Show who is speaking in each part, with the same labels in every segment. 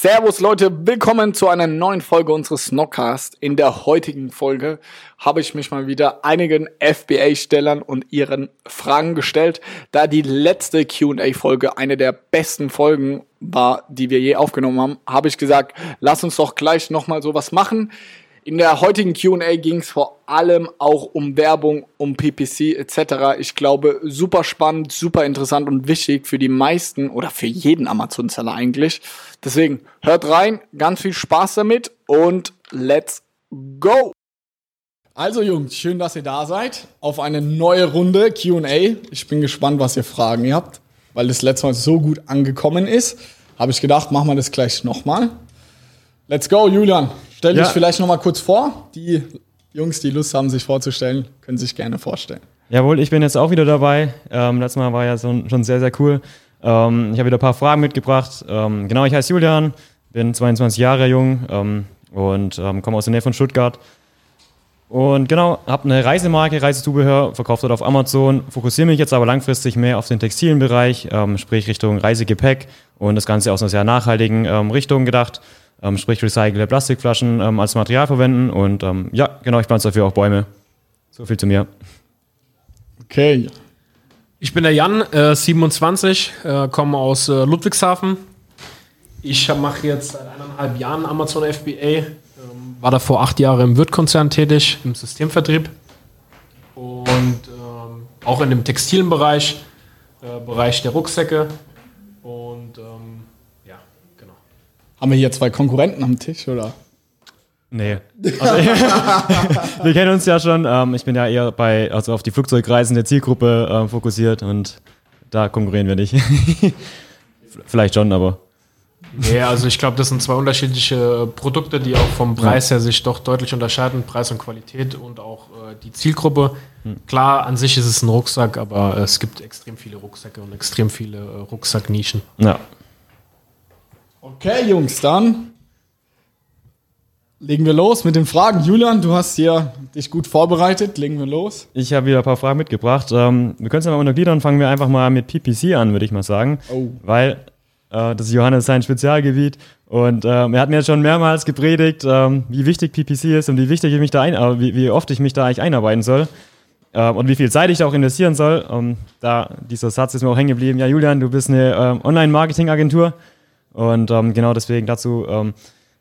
Speaker 1: Servus Leute, willkommen zu einer neuen Folge unseres Snockcast. In der heutigen Folge habe ich mich mal wieder einigen FBA-Stellern und ihren Fragen gestellt, da die letzte Q&A-Folge eine der besten Folgen war, die wir je aufgenommen haben, habe ich gesagt, lass uns doch gleich nochmal sowas machen. In der heutigen QA ging es vor allem auch um Werbung, um PPC etc. Ich glaube, super spannend, super interessant und wichtig für die meisten oder für jeden Amazon-Seller eigentlich. Deswegen hört rein, ganz viel Spaß damit und let's go! Also Jungs, schön, dass ihr da seid auf eine neue Runde QA. Ich bin gespannt, was ihr Fragen habt, weil das letzte Mal so gut angekommen ist. Habe ich gedacht, machen wir das gleich nochmal. Let's go, Julian. Stell dich vielleicht noch mal kurz vor. Die Jungs, die Lust haben, sich vorzustellen, können sich gerne vorstellen.
Speaker 2: Jawohl, ich bin jetzt auch wieder dabei. Ähm, letztes Mal war ja so, schon sehr, sehr cool. Ähm, ich habe wieder ein paar Fragen mitgebracht. Ähm, genau, ich heiße Julian, bin 22 Jahre jung ähm, und ähm, komme aus der Nähe von Stuttgart. Und genau, habe eine Reisemarke, Reisezubehör, verkauft dort auf Amazon, fokussiere mich jetzt aber langfristig mehr auf den textilen Bereich, ähm, sprich Richtung Reisegepäck und das Ganze aus einer sehr nachhaltigen Richtung gedacht ähm, sprich recycelte Plastikflaschen ähm, als Material verwenden. Und ähm, ja, genau, ich pflanze dafür auch Bäume. So viel zu mir.
Speaker 3: Okay. Ich bin der Jan, äh, 27, äh, komme aus äh, Ludwigshafen. Ich mache jetzt seit eineinhalb Jahren Amazon FBA. Ähm, war davor acht Jahre im Wirt-Konzern tätig, im Systemvertrieb. Und ähm, auch in dem textilen Bereich, äh, Bereich der Rucksäcke. Und ähm,
Speaker 1: haben wir hier zwei Konkurrenten am Tisch, oder?
Speaker 2: Nee. Also, wir kennen uns ja schon. Ähm, ich bin ja eher bei, also auf die Flugzeugreisen der Zielgruppe äh, fokussiert und da konkurrieren wir nicht. Vielleicht schon, aber.
Speaker 3: Nee, also ich glaube, das sind zwei unterschiedliche Produkte, die auch vom Preis her sich doch deutlich unterscheiden. Preis und Qualität und auch äh, die Zielgruppe. Hm. Klar, an sich ist es ein Rucksack, aber es gibt extrem viele Rucksäcke und extrem viele äh, Rucksacknischen.
Speaker 2: Ja,
Speaker 1: Okay, Jungs, dann legen wir los mit den Fragen. Julian, du hast hier dich gut vorbereitet. Legen wir los.
Speaker 2: Ich habe wieder ein paar Fragen mitgebracht. Ähm, wir können es ja mal untergliedern. Fangen wir einfach mal mit PPC an, würde ich mal sagen. Oh. Weil äh, das ist Johannes sein Spezialgebiet. Und ähm, er hat mir schon mehrmals gepredigt, ähm, wie wichtig PPC ist und wie wichtig ich mich da ein, äh, wie, wie, oft ich mich da eigentlich einarbeiten soll. Ähm, und wie viel Zeit ich da auch investieren soll. Ähm, da dieser Satz ist mir auch hängen geblieben. Ja, Julian, du bist eine ähm, Online-Marketing-Agentur. Und ähm, genau deswegen dazu ähm,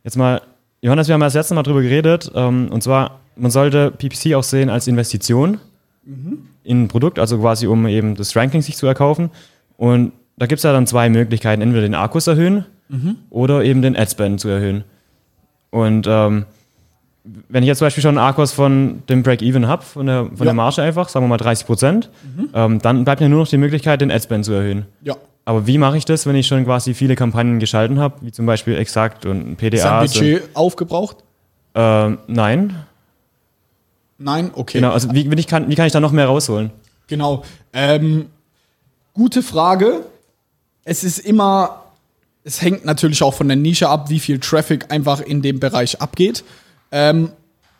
Speaker 2: jetzt mal, Johannes, wir haben ja das letzte Mal drüber geredet. Ähm, und zwar, man sollte PPC auch sehen als Investition mhm. in ein Produkt, also quasi um eben das Ranking sich zu erkaufen. Und da gibt es ja dann zwei Möglichkeiten, entweder den Akkus erhöhen mhm. oder eben den Adspend zu erhöhen. Und ähm, wenn ich jetzt zum Beispiel schon einen Akkus von dem Break-Even habe, von, der, von ja. der Marge einfach, sagen wir mal 30 Prozent, mhm. ähm, dann bleibt mir nur noch die Möglichkeit, den Adspend zu erhöhen.
Speaker 1: Ja.
Speaker 2: Aber wie mache ich das, wenn ich schon quasi viele Kampagnen geschalten habe, wie zum Beispiel Exakt und PDA?
Speaker 1: Ist dein Budget aufgebraucht?
Speaker 2: Ähm, nein.
Speaker 1: Nein, okay.
Speaker 2: Genau, also wie, wie, kann, wie kann ich da noch mehr rausholen?
Speaker 1: Genau. Ähm, gute Frage. Es ist immer, es hängt natürlich auch von der Nische ab, wie viel Traffic einfach in dem Bereich abgeht. Ähm,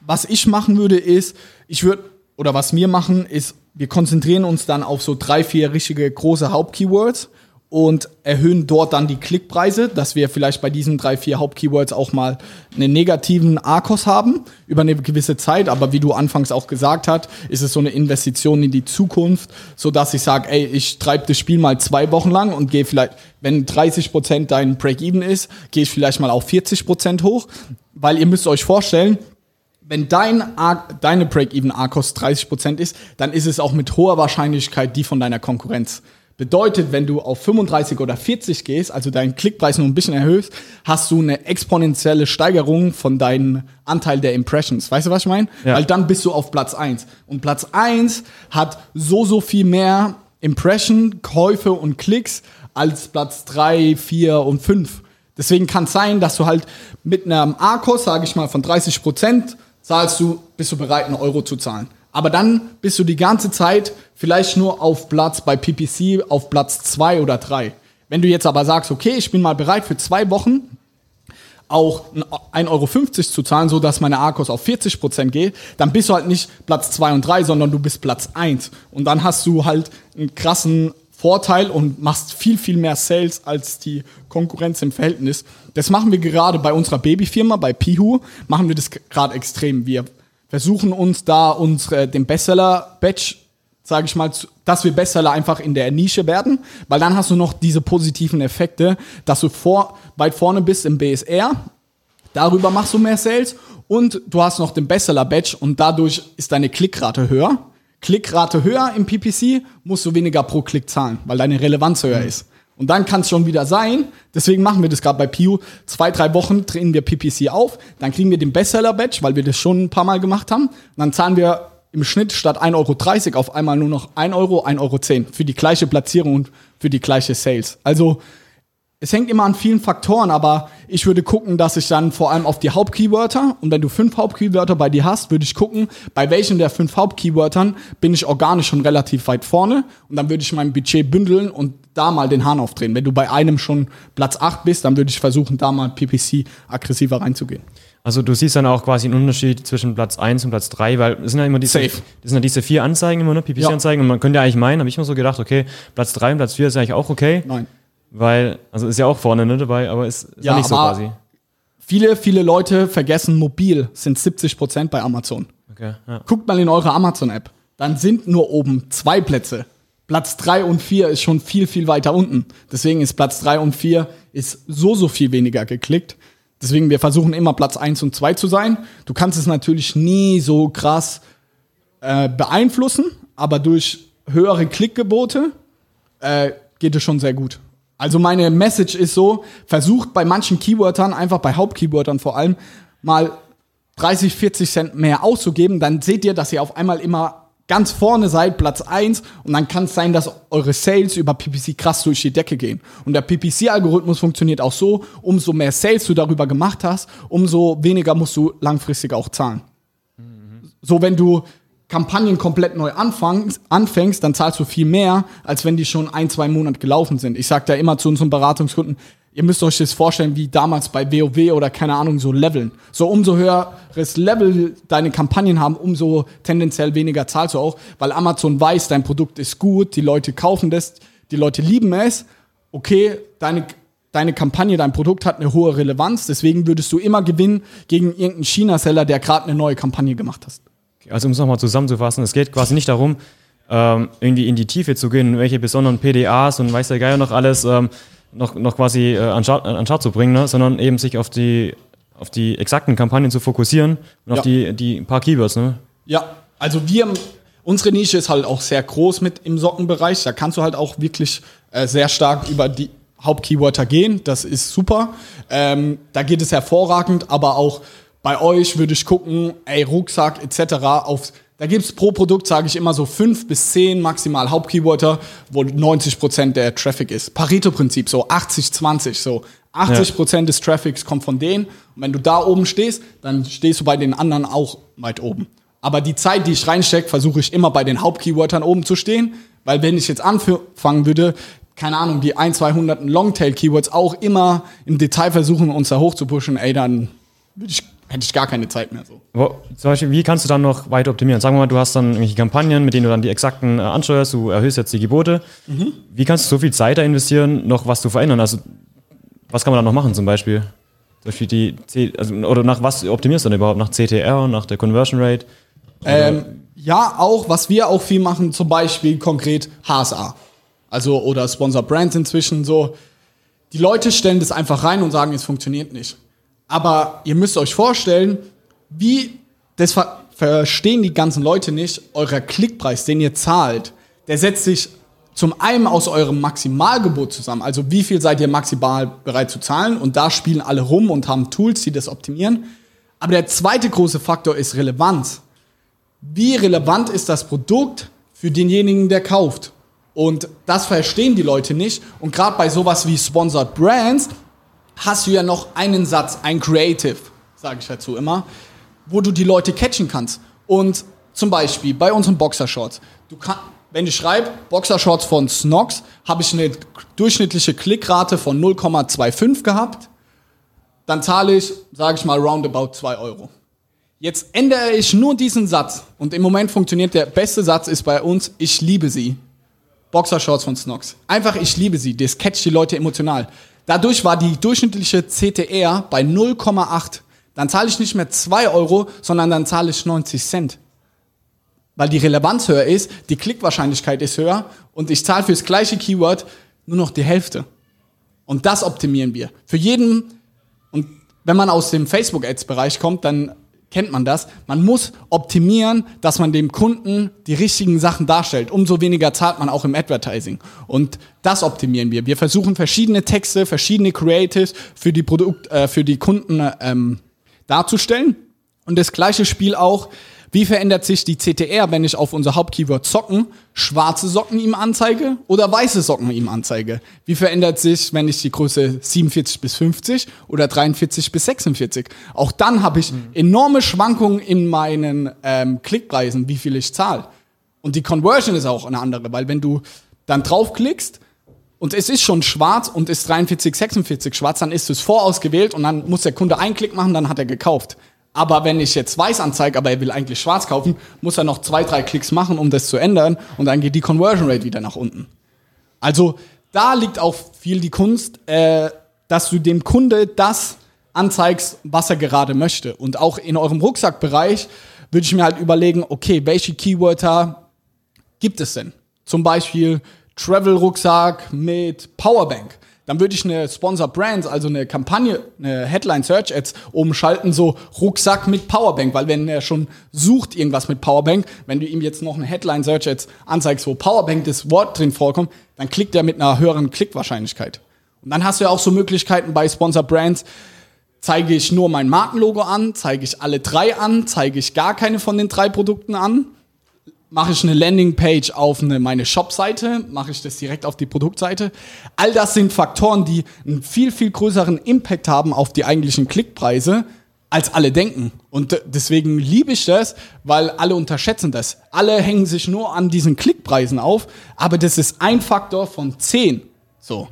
Speaker 1: was ich machen würde, ist, ich würde, oder was wir machen, ist, wir konzentrieren uns dann auf so drei, vier richtige große Hauptkeywords und erhöhen dort dann die Klickpreise, dass wir vielleicht bei diesen drei, vier Hauptkeywords auch mal einen negativen ARKOS haben über eine gewisse Zeit. Aber wie du anfangs auch gesagt hast, ist es so eine Investition in die Zukunft, so dass ich sage, ey, ich treibe das Spiel mal zwei Wochen lang und gehe vielleicht, wenn 30 Prozent dein Break-Even ist, gehe ich vielleicht mal auf 40 Prozent hoch, weil ihr müsst euch vorstellen, wenn dein deine Break-Even ARKOS 30 Prozent ist, dann ist es auch mit hoher Wahrscheinlichkeit die von deiner Konkurrenz. Bedeutet, wenn du auf 35 oder 40 gehst, also deinen Klickpreis nur ein bisschen erhöhst, hast du eine exponentielle Steigerung von deinem Anteil der Impressions. Weißt du, was ich meine?
Speaker 2: Ja.
Speaker 1: Weil dann bist du auf Platz 1. Und Platz 1 hat so, so viel mehr Impression, Käufe und Klicks als Platz 3, 4 und 5. Deswegen kann es sein, dass du halt mit einem A-Kurs, sage ich mal, von 30 Prozent zahlst du, bist du bereit, einen Euro zu zahlen. Aber dann bist du die ganze Zeit vielleicht nur auf Platz bei PPC auf Platz 2 oder 3. Wenn du jetzt aber sagst, okay, ich bin mal bereit für zwei Wochen auch 1,50 Euro zu zahlen, so dass meine Arkos auf 40 Prozent geht, dann bist du halt nicht Platz 2 und 3, sondern du bist Platz 1. Und dann hast du halt einen krassen Vorteil und machst viel, viel mehr Sales als die Konkurrenz im Verhältnis. Das machen wir gerade bei unserer Babyfirma, bei Pihu, machen wir das gerade extrem. Wir versuchen uns da unsere, den Bestseller-Batch, sage ich mal, zu- dass wir Bestseller einfach in der Nische werden, weil dann hast du noch diese positiven Effekte, dass du vor, weit vorne bist im BSR, darüber machst du mehr Sales und du hast noch den Bestseller-Batch und dadurch ist deine Klickrate höher. Klickrate höher im PPC, musst du weniger pro Klick zahlen, weil deine Relevanz höher ist. Und dann kann es schon wieder sein, deswegen machen wir das gerade bei Piu, zwei, drei Wochen drehen wir PPC auf, dann kriegen wir den Bestseller-Batch, weil wir das schon ein paar Mal gemacht haben. Und dann zahlen wir im Schnitt statt 1,30 Euro auf einmal nur noch 1 Euro, 1,10 Euro für die gleiche Platzierung und für die gleiche Sales. Also es hängt immer an vielen Faktoren, aber ich würde gucken, dass ich dann vor allem auf die Hauptkeywörter und wenn du fünf Hauptkeywörter bei dir hast, würde ich gucken, bei welchen der fünf Hauptkeywörtern bin ich organisch schon relativ weit vorne und dann würde ich mein Budget bündeln und da mal den Hahn aufdrehen. Wenn du bei einem schon Platz 8 bist, dann würde ich versuchen, da mal PPC aggressiver reinzugehen.
Speaker 2: Also du siehst dann auch quasi einen Unterschied zwischen Platz 1 und Platz 3, weil es sind ja immer diese,
Speaker 1: Safe.
Speaker 2: das sind ja diese vier Anzeigen immer, ne? PPC-Anzeigen und man könnte ja eigentlich meinen, habe ich immer so gedacht, okay, Platz 3 und Platz 4 ist eigentlich auch okay,
Speaker 1: Nein.
Speaker 2: Weil, also ist ja auch vorne ne, dabei, aber ist, ist ja, nicht so quasi.
Speaker 1: Viele, viele Leute vergessen mobil, sind 70% bei Amazon.
Speaker 2: Okay, ja.
Speaker 1: Guckt mal in eure Amazon-App. Dann sind nur oben zwei Plätze. Platz drei und vier ist schon viel, viel weiter unten. Deswegen ist Platz drei und vier ist so, so viel weniger geklickt. Deswegen, wir versuchen immer Platz eins und zwei zu sein. Du kannst es natürlich nie so krass äh, beeinflussen, aber durch höhere Klickgebote äh, geht es schon sehr gut. Also meine Message ist so, versucht bei manchen Keywörtern, einfach bei Hauptkeywörtern vor allem, mal 30, 40 Cent mehr auszugeben, dann seht ihr, dass ihr auf einmal immer ganz vorne seid, Platz 1, und dann kann es sein, dass eure Sales über PPC krass durch die Decke gehen. Und der PPC-Algorithmus funktioniert auch so, umso mehr Sales du darüber gemacht hast, umso weniger musst du langfristig auch zahlen. So, wenn du Kampagnen komplett neu anfängst, anfängst, dann zahlst du viel mehr, als wenn die schon ein, zwei Monate gelaufen sind. Ich sage da immer zu unseren Beratungskunden, ihr müsst euch das vorstellen, wie damals bei WoW oder keine Ahnung, so Leveln. So umso höheres Level deine Kampagnen haben, umso tendenziell weniger zahlst du auch, weil Amazon weiß, dein Produkt ist gut, die Leute kaufen das, die Leute lieben es. Okay, deine deine Kampagne, dein Produkt hat eine hohe Relevanz, deswegen würdest du immer gewinnen gegen irgendeinen China-Seller, der gerade eine neue Kampagne gemacht hat.
Speaker 2: Also um es nochmal zusammenzufassen, es geht quasi nicht darum, ähm, irgendwie in die Tiefe zu gehen, welche besonderen PDAs und weiß der Geier noch alles ähm, noch, noch quasi äh, an, Start, an Start zu bringen, ne? sondern eben sich auf die, auf die exakten Kampagnen zu fokussieren und auf
Speaker 1: Ja.
Speaker 2: die, die paar Keywords. Ne?
Speaker 1: Ja, also wir, unsere Nische ist halt auch sehr groß mit im Sockenbereich. Da kannst du halt auch wirklich äh, sehr stark über die Hauptkeywörter gehen. Das ist super. Ähm, da geht es hervorragend, aber auch bei euch würde ich gucken, ey, Rucksack etc. Auf, da gibt es pro Produkt, sage ich immer so fünf bis zehn maximal Hauptkeywörter, wo 90% der Traffic ist. Pareto-Prinzip, so 80-20, so 80% des Traffics kommt von denen. Und wenn du da oben stehst, dann stehst du bei den anderen auch weit oben. Aber die Zeit, die ich reinstecke, versuche ich immer bei den Hauptkeywörtern oben zu stehen, weil wenn ich jetzt anfangen würde, keine Ahnung, die 1, 200 Longtail-Keywords auch immer im Detail versuchen, uns da hoch zu pushen, ey, dann würde ich, hätte ich gar keine Zeit mehr so.
Speaker 2: Aber zum Beispiel, wie kannst du dann noch weiter optimieren? Sagen wir mal, du hast dann irgendwelche Kampagnen, mit denen du dann die exakten äh, ansteuerst, du erhöhst jetzt die Gebote. Wie kannst du so viel Zeit da investieren, noch was zu verändern? Also, was kann man da noch machen zum Beispiel? Zum Beispiel die, C also, oder nach was optimierst du denn überhaupt? Nach CTR, nach der Conversion Rate?
Speaker 1: Ähm, ja, auch, was wir auch viel machen, zum Beispiel konkret HSA. Also, oder Sponsor Brands inzwischen so. Die Leute stellen das einfach rein und sagen, es funktioniert nicht. Aber ihr müsst euch vorstellen, wie, das ver verstehen die ganzen Leute nicht, euer Klickpreis, den ihr zahlt, der setzt sich zum einen aus eurem Maximalgebot zusammen, also wie viel seid ihr maximal bereit zu zahlen und da spielen alle rum und haben Tools, die das optimieren. Aber der zweite große Faktor ist Relevanz. Wie relevant ist das Produkt für denjenigen, der kauft? Und das verstehen die Leute nicht. Und gerade bei sowas wie Sponsored Brands hast du ja noch einen Satz, ein Creative, sage ich dazu immer, wo du die Leute catchen kannst. Und zum Beispiel bei unseren Boxershorts. Du kann, wenn ich schreibe Boxershorts von Snox, habe ich eine durchschnittliche Klickrate von 0,25 gehabt. Dann zahle ich, sage ich mal, roundabout 2 Euro. Jetzt ändere ich nur diesen Satz. Und im Moment funktioniert der beste Satz ist bei uns, ich liebe sie. Boxershorts von Snox. Einfach, ich liebe sie. Das catcht die Leute emotional. Dadurch war die durchschnittliche CTR bei 0,8. Dann zahle ich nicht mehr 2 Euro, sondern dann zahle ich 90 Cent. Weil die Relevanz höher ist, die Klickwahrscheinlichkeit ist höher und ich zahle fürs gleiche Keyword nur noch die Hälfte. Und das optimieren wir. Für jeden, und wenn man aus dem Facebook-Ads-Bereich kommt, dann kennt man das. Man muss optimieren, dass man dem Kunden die richtigen Sachen darstellt. Umso weniger zahlt man auch im Advertising. Und das optimieren wir. Wir versuchen verschiedene Texte, verschiedene Creatives für die Produkt, äh, für die Kunden ähm, darzustellen. Und das gleiche Spiel auch wie verändert sich die CTR, wenn ich auf unser Hauptkeyword Socken schwarze Socken ihm anzeige oder weiße Socken ihm anzeige? Wie verändert sich, wenn ich die Größe 47 bis 50 oder 43 bis 46? Auch dann habe ich enorme Schwankungen in meinen ähm, Klickpreisen, wie viel ich zahle. Und die Conversion ist auch eine andere, weil wenn du dann draufklickst, und es ist schon schwarz und ist 43, 46 schwarz, dann ist es vorausgewählt und dann muss der Kunde einen Klick machen, dann hat er gekauft. Aber wenn ich jetzt weiß anzeige, aber er will eigentlich schwarz kaufen, muss er noch zwei, drei Klicks machen, um das zu ändern. Und dann geht die Conversion Rate wieder nach unten. Also da liegt auch viel die Kunst, äh, dass du dem Kunde das anzeigst, was er gerade möchte. Und auch in eurem Rucksackbereich würde ich mir halt überlegen, okay, welche Keywörter gibt es denn? Zum Beispiel Travel-Rucksack mit Powerbank dann würde ich eine Sponsor Brands, also eine Kampagne, eine Headline Search Ads umschalten, so Rucksack mit Powerbank, weil wenn er schon sucht irgendwas mit Powerbank, wenn du ihm jetzt noch eine Headline Search Ads anzeigst, wo Powerbank das Wort drin vorkommt, dann klickt er mit einer höheren Klickwahrscheinlichkeit. Und dann hast du ja auch so Möglichkeiten bei Sponsor Brands, zeige ich nur mein Markenlogo an, zeige ich alle drei an, zeige ich gar keine von den drei Produkten an mache ich eine Landingpage auf eine, meine Shop-Seite, mache ich das direkt auf die Produktseite. All das sind Faktoren, die einen viel, viel größeren Impact haben auf die eigentlichen Klickpreise, als alle denken. Und deswegen liebe ich das, weil alle unterschätzen das. Alle hängen sich nur an diesen Klickpreisen auf, aber das ist ein Faktor von zehn, so,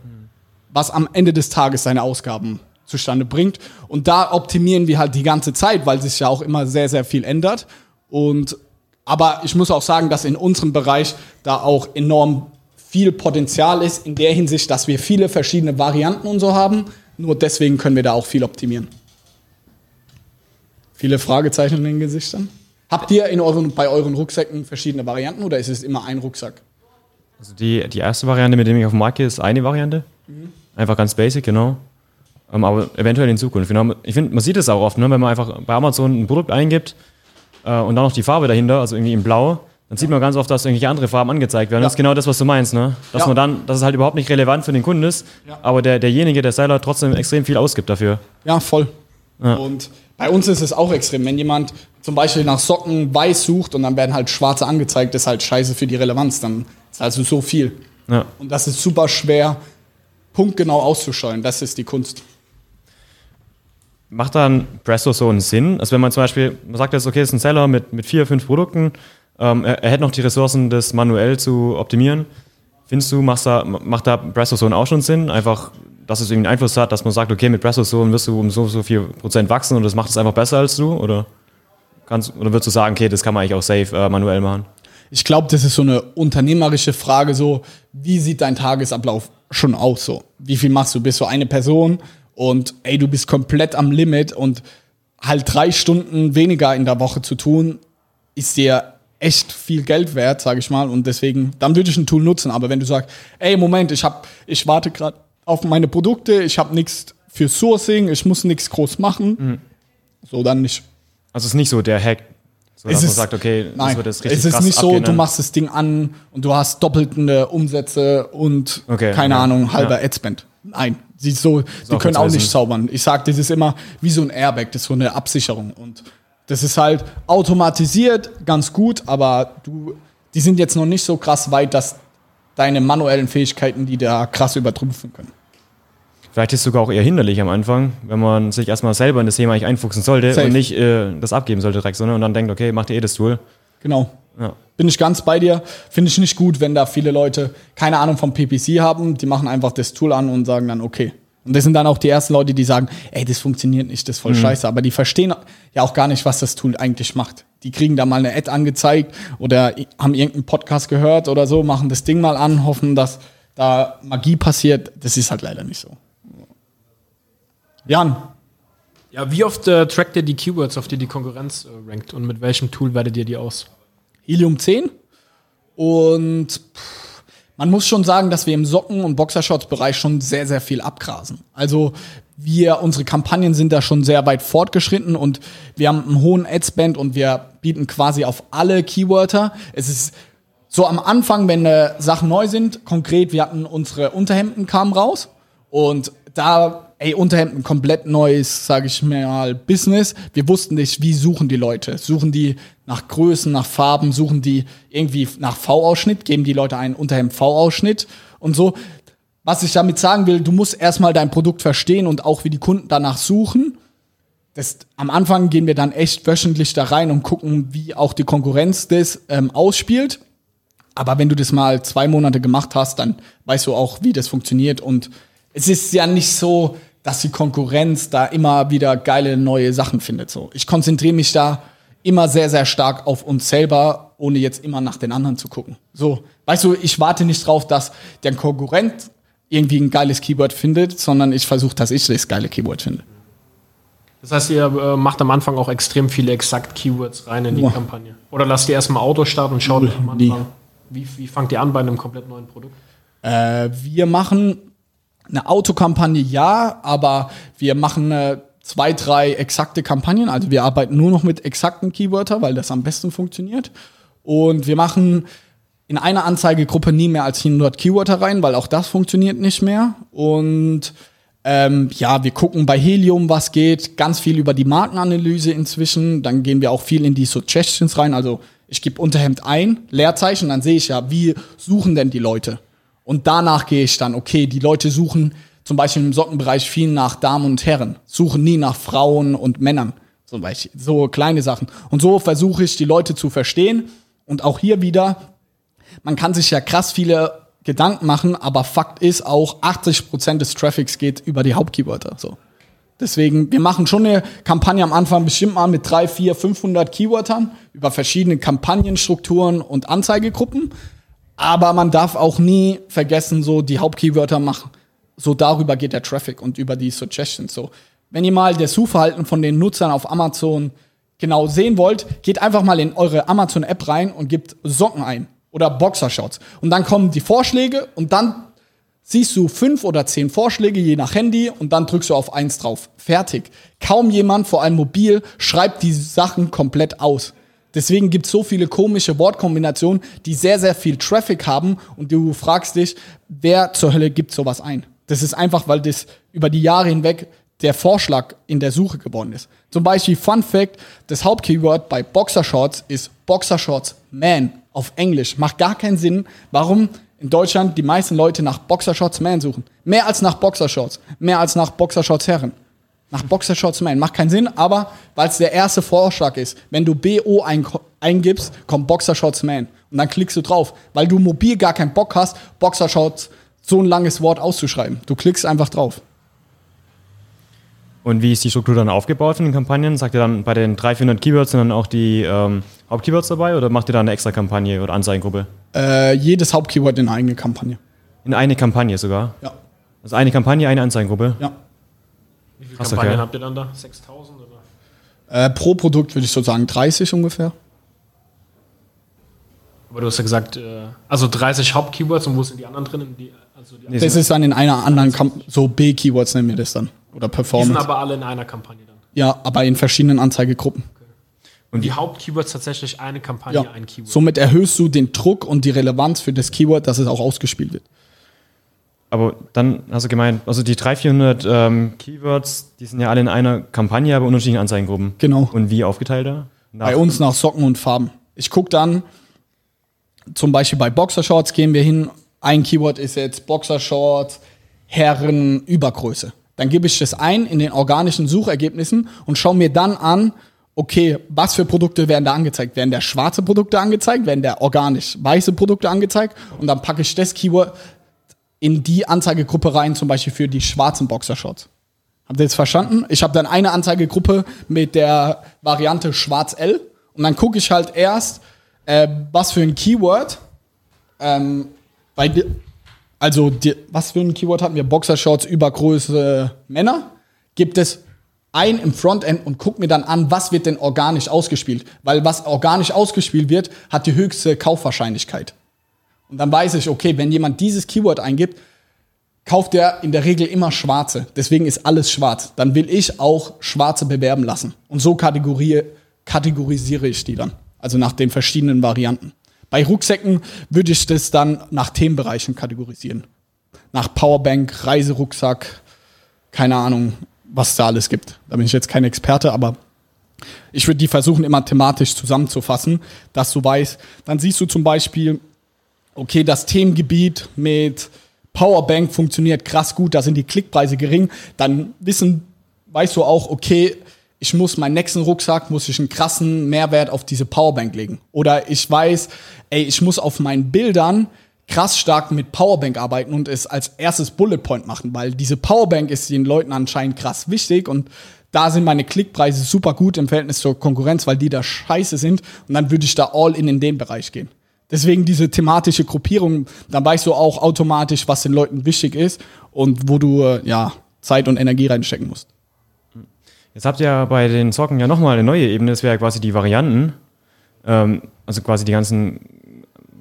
Speaker 1: was am Ende des Tages seine Ausgaben zustande bringt. Und da optimieren wir halt die ganze Zeit, weil sich ja auch immer sehr, sehr viel ändert. Und aber ich muss auch sagen, dass in unserem Bereich da auch enorm viel Potenzial ist, in der Hinsicht, dass wir viele verschiedene Varianten und so haben. Nur deswegen können wir da auch viel optimieren. Viele Fragezeichen in den Gesichtern. Habt ihr in euren, bei euren Rucksäcken verschiedene Varianten oder ist es immer ein Rucksack?
Speaker 2: Also die, die erste Variante, mit der ich auf dem Markt gehe, ist eine Variante. Mhm. Einfach ganz basic, genau. Ähm, aber eventuell in Zukunft. Ich finde, man sieht es auch oft, ne, wenn man einfach bei Amazon ein Produkt eingibt, äh, und dann noch die Farbe dahinter, also irgendwie in Blau, dann sieht man ganz oft, dass irgendwelche andere Farben angezeigt werden. Ja. Das ist genau das, was du meinst, ne? Dass ja. man dann, dass es halt überhaupt nicht relevant für den Kunden ist, ja. aber der, derjenige, der Seller, trotzdem extrem viel ausgibt dafür.
Speaker 1: Ja, voll. Und bei uns ist es auch extrem. Wenn jemand zum Beispiel nach Socken weiß sucht und dann werden halt schwarze angezeigt, ist halt scheiße für die Relevanz. Dann ist also so viel. Und das ist super schwer, punktgenau auszuscheuen. Das ist die Kunst.
Speaker 2: Macht dann Presto so einen Sinn? Also wenn man zum Beispiel, man sagt jetzt, okay, es ist ein Seller mit, mit vier, fünf Produkten, ähm, er, er hätte noch die Ressourcen, das manuell zu optimieren. Findest du, macht da, macht da Presto Zone auch schon Sinn? Einfach, dass es irgendwie einen Einfluss hat, dass man sagt, okay, mit Presto Zone wirst du um so, so viel Prozent wachsen und das macht es einfach besser als du? Oder, kannst, oder würdest du sagen, okay, das kann man eigentlich auch safe äh, manuell machen?
Speaker 1: Ich glaube, das ist so eine unternehmerische Frage, so, wie sieht dein Tagesablauf schon aus? So, wie viel machst du? Bist du eine Person? Und ey, du bist komplett am Limit und halt drei Stunden weniger in der Woche zu tun, ist dir echt viel Geld wert, sage ich mal. Und deswegen, dann würde ich ein Tool nutzen. Aber wenn du sagst, ey, Moment, ich hab, ich warte gerade auf meine Produkte, ich habe nichts für Sourcing, ich muss nichts groß machen, mhm. so dann nicht.
Speaker 2: Also es ist nicht so der Hack, So, dass man sagt, okay, das
Speaker 1: nein,
Speaker 2: wird jetzt richtig
Speaker 1: es ist nicht so,
Speaker 2: abgehen,
Speaker 1: du
Speaker 2: ne?
Speaker 1: machst das Ding an und du hast doppelte Umsätze und
Speaker 2: Okay,
Speaker 1: keine
Speaker 2: ja.
Speaker 1: Ahnung, halber
Speaker 2: Ja.
Speaker 1: Adspend. Nein, sie so, die können auch nicht zaubern. Ich sag, das ist immer wie so ein Airbag, das ist so eine Absicherung und das ist halt automatisiert ganz gut, aber du, die sind jetzt noch nicht so krass weit, dass deine manuellen Fähigkeiten die da krass übertrumpfen können.
Speaker 2: Vielleicht ist es sogar auch eher hinderlich am Anfang, wenn man sich erstmal selber in das Thema eigentlich einfuchsen sollte
Speaker 1: Safe.
Speaker 2: und nicht äh, das abgeben sollte direkt, sondern und dann denkt, okay, macht ihr eh das Tool.
Speaker 1: Genau.
Speaker 2: Ja.
Speaker 1: Bin ich ganz bei dir. Finde ich nicht gut, wenn da viele Leute keine Ahnung vom PPC haben. Die machen einfach das Tool an und sagen dann, okay. Und das sind dann auch die ersten Leute, die sagen, ey, das funktioniert nicht, das ist voll
Speaker 2: Mhm.
Speaker 1: scheiße. Aber die verstehen ja auch gar nicht, was das Tool eigentlich macht. Die kriegen da mal eine Ad angezeigt oder haben irgendeinen Podcast gehört oder so, machen das Ding mal an, hoffen, dass da Magie passiert. Das ist halt leider nicht so. Jan,
Speaker 3: Ja, wie oft äh, trackt ihr die Keywords, auf die die Konkurrenz äh, rankt und mit welchem Tool wertet ihr die aus?
Speaker 1: Helium 10. Und pff, man muss schon sagen, dass wir im Socken- und Boxershorts-Bereich schon sehr, sehr viel abgrasen. Also wir, unsere Kampagnen sind da schon sehr weit fortgeschritten und wir haben einen hohen Adspend und wir bieten quasi auf alle Keywörter. Es ist so am Anfang, wenn äh, Sachen neu sind, konkret, wir hatten unsere Unterhemden kamen raus und da, ey, Unterhemden komplett neues, sage ich mal, Business. Wir wussten nicht, wie suchen die Leute. Suchen die nach Größen, nach Farben, suchen die irgendwie nach V-Ausschnitt, geben die Leute einen Unterhemd V-Ausschnitt und so. Was ich damit sagen will, du musst erstmal dein Produkt verstehen und auch wie die Kunden danach suchen. Das, am Anfang gehen wir dann echt wöchentlich da rein und gucken, wie auch die Konkurrenz das ähm, ausspielt. Aber wenn du das mal zwei Monate gemacht hast, dann weißt du auch, wie das funktioniert. Und es ist ja nicht so, dass die Konkurrenz da immer wieder geile neue Sachen findet. So, ich konzentriere mich da immer sehr, sehr stark auf uns selber, ohne jetzt immer nach den anderen zu gucken. So, weißt du, ich warte nicht drauf, dass der Konkurrent irgendwie ein geiles Keyword findet, sondern ich versuche, dass ich das geile Keyword finde.
Speaker 3: Das heißt, ihr äh, macht am Anfang auch extrem viele exakt Keywords rein in die
Speaker 1: Boah.
Speaker 3: Kampagne. Oder lasst ihr erstmal Auto starten und schaut
Speaker 1: Null,
Speaker 3: am. Anfang, wie, wie fangt ihr an bei einem komplett neuen Produkt?
Speaker 1: Äh, wir machen eine Autokampagne, ja, aber wir machen äh, zwei, drei exakte Kampagnen. Also wir arbeiten nur noch mit exakten Keywörter, weil das am besten funktioniert. Und wir machen in einer Anzeigegruppe nie mehr als 100 Keywörter rein, weil auch das funktioniert nicht mehr. Und ähm, ja, wir gucken bei Helium, was geht, ganz viel über die Markenanalyse inzwischen. Dann gehen wir auch viel in die Suggestions rein. Also ich gebe Unterhemd ein, Leerzeichen, dann sehe ich ja, wie suchen denn die Leute? Und danach gehe ich dann, okay, die Leute suchen zum Beispiel im Sockenbereich viel nach Damen und Herren, suchen nie nach Frauen und Männern. Zum Beispiel so kleine Sachen. Und so versuche ich, die Leute zu verstehen. Und auch hier wieder, man kann sich ja krass viele Gedanken machen, aber Fakt ist auch, 80% des Traffics geht über die Hauptkeywörter. So. Deswegen, wir machen schon eine Kampagne am Anfang bestimmt mal mit 3, 4, 500 Keywörtern über verschiedene Kampagnenstrukturen und Anzeigegruppen. Aber man darf auch nie vergessen, so die Hauptkeywörter machen. So darüber geht der Traffic und über die Suggestions. So, wenn ihr mal das Suchverhalten von den Nutzern auf Amazon genau sehen wollt, geht einfach mal in eure Amazon-App rein und gebt Socken ein oder Boxershorts. Und dann kommen die Vorschläge und dann siehst du fünf oder zehn Vorschläge je nach Handy und dann drückst du auf eins drauf. Fertig. Kaum jemand, vor allem mobil, schreibt die Sachen komplett aus. Deswegen gibt es so viele komische Wortkombinationen, die sehr, sehr viel Traffic haben und du fragst dich, wer zur Hölle gibt sowas ein? Das ist einfach, weil das über die Jahre hinweg der Vorschlag in der Suche geworden ist. Zum Beispiel Fun Fact, das Hauptkeyword bei Boxershorts ist Boxershorts Man auf Englisch. Macht gar keinen Sinn, warum in Deutschland die meisten Leute nach Boxershorts Man suchen. Mehr als nach Boxershorts, mehr als nach Boxershorts Herren. Nach Boxershorts Man. Macht keinen Sinn, aber weil es der erste Vorschlag ist. Wenn du BO ein, eingibst, kommt Boxershorts Man. Und dann klickst du drauf, weil du mobil gar keinen Bock hast, Boxershorts so ein langes Wort auszuschreiben. Du klickst einfach drauf.
Speaker 2: Und wie ist die Struktur dann aufgebaut von den Kampagnen? Sagt ihr dann bei den 300, 400 Keywords sind dann auch die ähm, Hauptkeywords dabei oder macht ihr da eine extra Kampagne oder Anzeigengruppe?
Speaker 1: Äh, jedes Hauptkeyword in eine eigene Kampagne.
Speaker 2: In eine Kampagne sogar?
Speaker 1: Ja.
Speaker 2: Also eine Kampagne, eine Anzeigengruppe?
Speaker 1: Ja.
Speaker 3: Wie viele
Speaker 2: Krass,
Speaker 3: Kampagnen
Speaker 2: okay.
Speaker 3: habt ihr dann da? 6000 oder?
Speaker 1: Äh, pro Produkt würde ich so sagen 30 ungefähr.
Speaker 3: Aber du hast ja gesagt, äh, also 30 Hauptkeywords und wo sind die anderen drin? In Die, also die,
Speaker 1: Das ist dann in einer anderen Kamp so B-Keywords nennen wir das dann. Oder
Speaker 3: die sind
Speaker 1: Performance.
Speaker 3: aber alle in einer Kampagne dann.
Speaker 1: ja, aber in verschiedenen Anzeigegruppen.
Speaker 3: Und die Hauptkeywords tatsächlich eine Kampagne,
Speaker 1: Ja.
Speaker 3: ein Keyword.
Speaker 1: Somit erhöhst du den Druck und die Relevanz für das Keyword, dass es auch ausgespielt wird.
Speaker 2: Aber dann hast du gemeint, also die 300, 400 ähm, Keywords, die sind ja alle in einer Kampagne, aber unterschiedlichen Anzeigengruppen.
Speaker 1: Genau.
Speaker 2: Und wie aufgeteilt da? Nach-
Speaker 1: Bei uns nach Socken und Farben. Ich gucke dann, zum Beispiel bei Boxershorts gehen wir hin. Ein Keyword ist jetzt Boxershorts, Herren, Übergröße. Dann gebe ich das ein in den organischen Suchergebnissen und schaue mir dann an, okay, was für Produkte werden da angezeigt? Werden da schwarze Produkte angezeigt? Werden da organisch weiße Produkte angezeigt? Und dann packe ich das Keyword in die Anzeigegruppe rein, zum Beispiel für die schwarzen Boxershorts. Habt ihr jetzt verstanden? Ich habe dann eine Anzeigegruppe mit der Variante Schwarz L und dann gucke ich halt erst, äh, was für ein Keyword, ähm, bei, also die, was für ein Keyword hatten wir? Boxershorts, Übergröße Männer. Gibt es ein im Frontend und guck mir dann an, was wird denn organisch ausgespielt. Weil was organisch ausgespielt wird, hat die höchste Kaufwahrscheinlichkeit. Und dann weiß ich, okay, wenn jemand dieses Keyword eingibt, kauft er in der Regel immer schwarze. Deswegen ist alles schwarz. Dann will ich auch schwarze bewerben lassen. Und so kategoriere, kategorisiere ich die dann. Also nach den verschiedenen Varianten. Bei Rucksäcken würde ich das dann nach Themenbereichen kategorisieren. Nach Powerbank, Reiserucksack, keine Ahnung, was da alles gibt. Da bin ich jetzt kein Experte, aber ich würde die versuchen, immer thematisch zusammenzufassen, dass du weißt, dann siehst du zum Beispiel, okay, das Themengebiet mit Powerbank funktioniert krass gut, da sind die Klickpreise gering, dann wissen, weißt du auch, okay, ich muss meinen nächsten Rucksack, muss ich einen krassen Mehrwert auf diese Powerbank legen. Oder ich weiß, ey, ich muss auf meinen Bildern krass stark mit Powerbank arbeiten und es als erstes Bullet Point machen, weil diese Powerbank ist den Leuten anscheinend krass wichtig und da sind meine Klickpreise super gut im Verhältnis zur Konkurrenz, weil die da scheiße sind und dann würde ich da all in in den Bereich gehen. Deswegen diese thematische Gruppierung, dann weißt du auch automatisch, was den Leuten wichtig ist und wo du äh, ja Zeit und Energie reinstecken musst.
Speaker 2: Jetzt habt ihr bei den Socken ja nochmal eine neue Ebene, das wäre quasi die Varianten. Ähm, also quasi die ganzen,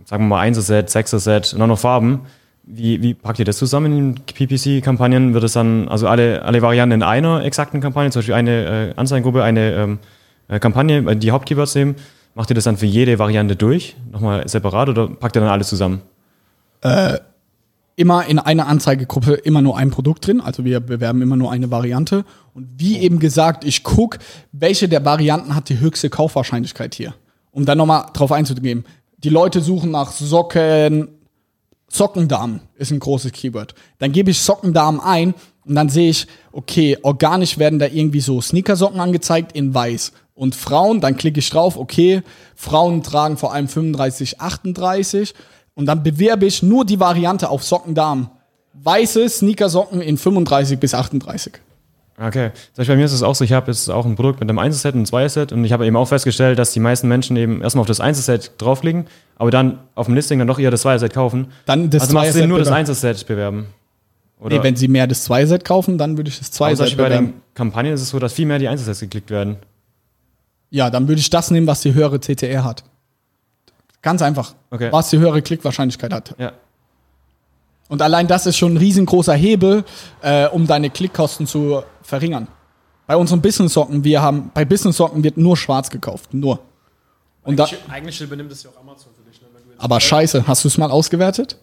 Speaker 2: sagen wir mal, 1er-Set, 6er-Set und noch Farben. Wie, wie packt ihr das zusammen in PPC-Kampagnen? Wird es dann, also alle, alle Varianten in einer exakten Kampagne, zum Beispiel eine äh, Anzeigengruppe, eine ähm, äh, Kampagne, die Hauptkeywords nehmen, macht ihr das dann für jede Variante durch? Nochmal separat oder packt ihr dann alles zusammen?
Speaker 1: immer in einer Anzeigegruppe immer nur ein Produkt drin. Also wir bewerben immer nur eine Variante. Und wie eben gesagt, ich gucke, welche der Varianten hat die höchste Kaufwahrscheinlichkeit hier. Um dann nochmal drauf einzugehen. Die Leute suchen nach Socken, Sockendamen ist ein großes Keyword. Dann gebe ich Sockendamen ein und dann sehe ich, okay, organisch werden da irgendwie so Sneakersocken angezeigt in weiß. Und Frauen, dann klicke ich drauf, okay, Frauen tragen vor allem 35, 38 und dann bewerbe ich nur die Variante auf Sockendamen. Weiße Sneakersocken in 35 bis 38.
Speaker 2: Okay. Zum Beispiel bei mir ist es auch so, ich habe jetzt auch ein Produkt mit einem 1er-Set und einem 2er-Set und ich habe eben auch festgestellt, dass die meisten Menschen eben erstmal auf das 1er-Set draufklicken, aber dann auf dem Listing dann doch eher das 2er-Set kaufen.
Speaker 1: Dann das
Speaker 2: also macht es Sinn,
Speaker 1: 2er-Set
Speaker 2: nur das
Speaker 1: bewerben.
Speaker 2: 1er-Set bewerben. Oder
Speaker 1: Nee, wenn sie mehr das 2-Set kaufen, dann würde ich das
Speaker 2: aber zum
Speaker 1: 2-Set
Speaker 2: Beispiel bei den Kampagnen ist es so, dass viel mehr die 1er-Sets geklickt werden.
Speaker 1: Ja, dann würde ich das nehmen, was die höhere CTR hat. Ganz einfach.
Speaker 2: Okay.
Speaker 1: Was die höhere Klickwahrscheinlichkeit hat.
Speaker 2: Ja.
Speaker 1: Und allein das ist schon ein riesengroßer Hebel, äh, um deine Klickkosten zu verringern. Bei unseren Business-Socken, wir haben, bei Business-Socken wird nur schwarz gekauft. Nur. Und da,
Speaker 3: eigentlich, eigentlich übernimmt es ja auch Amazon für dich. Ne? Wenn du jetzt-
Speaker 1: aber scheiße, hast du es mal ausgewertet?